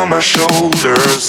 On my shoulders.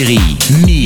série Mi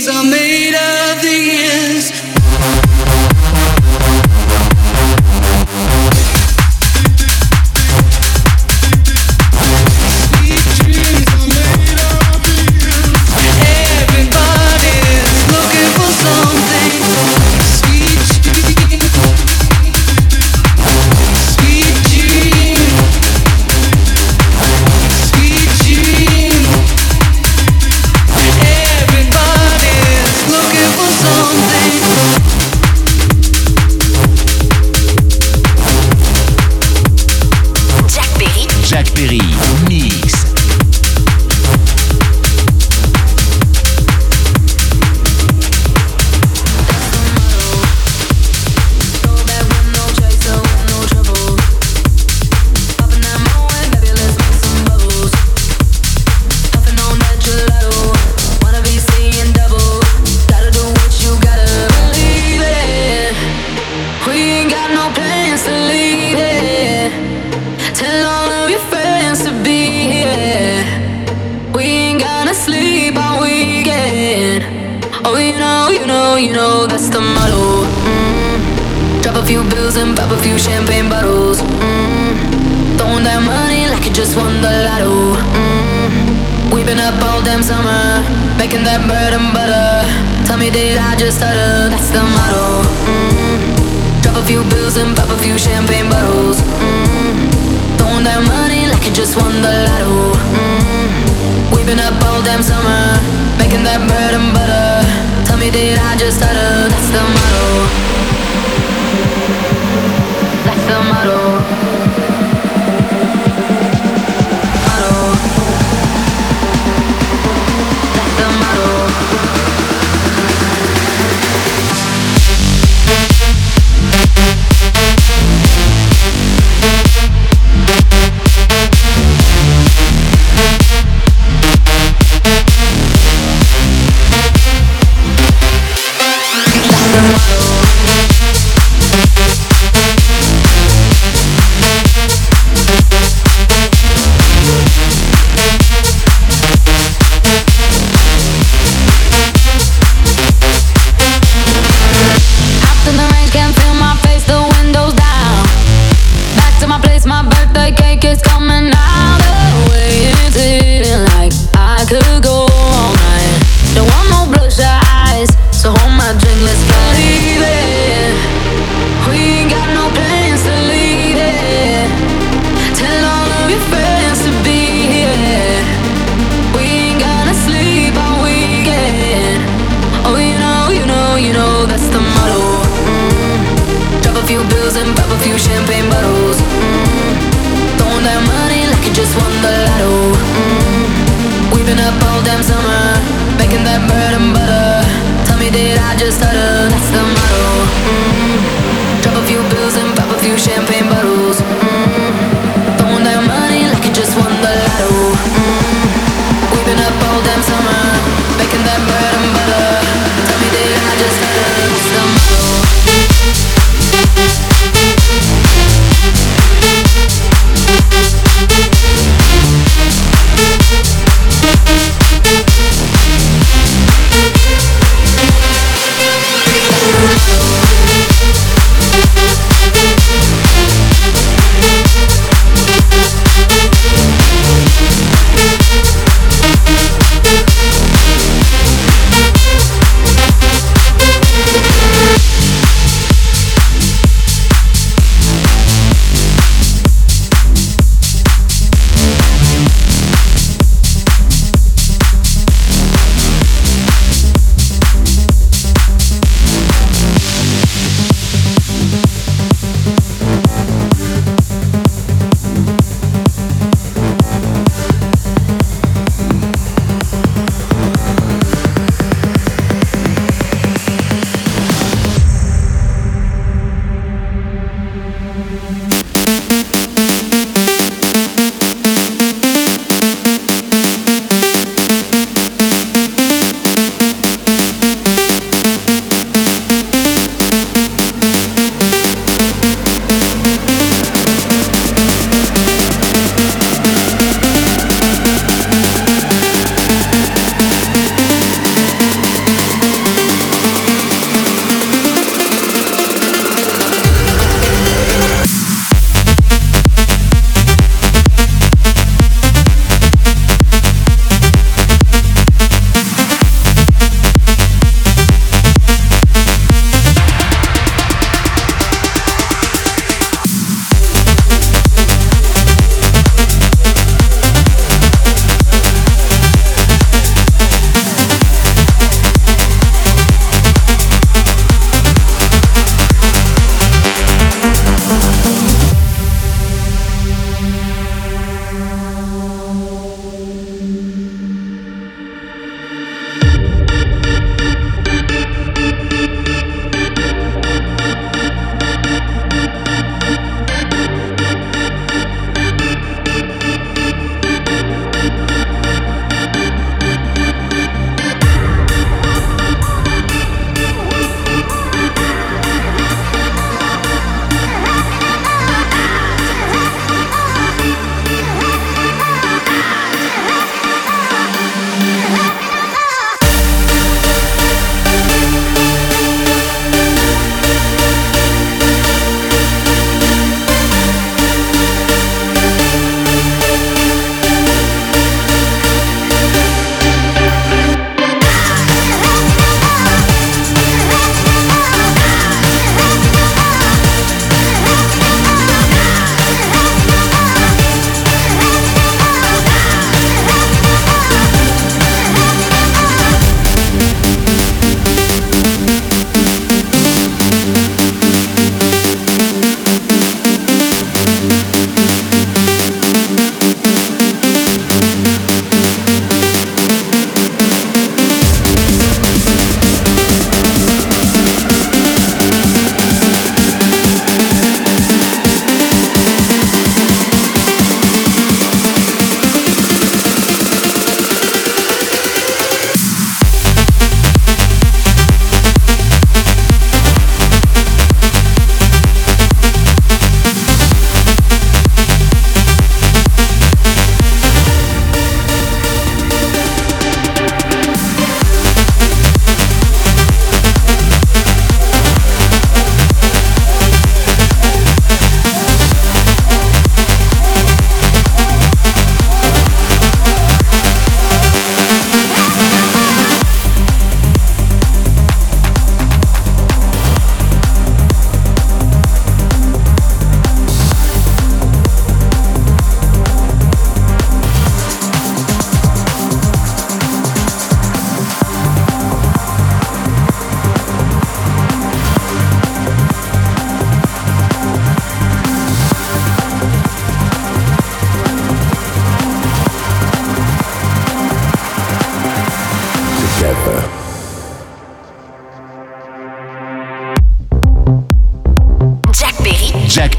dreams are made of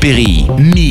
Perry, Mix.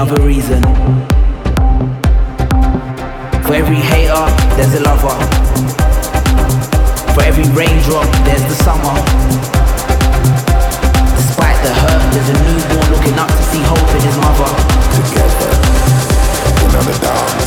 other reason. For every hater, there's a lover. For every raindrop, there's the summer. Despite the hurt, there's a newborn looking up to see hope in his mother. Together, we're not down.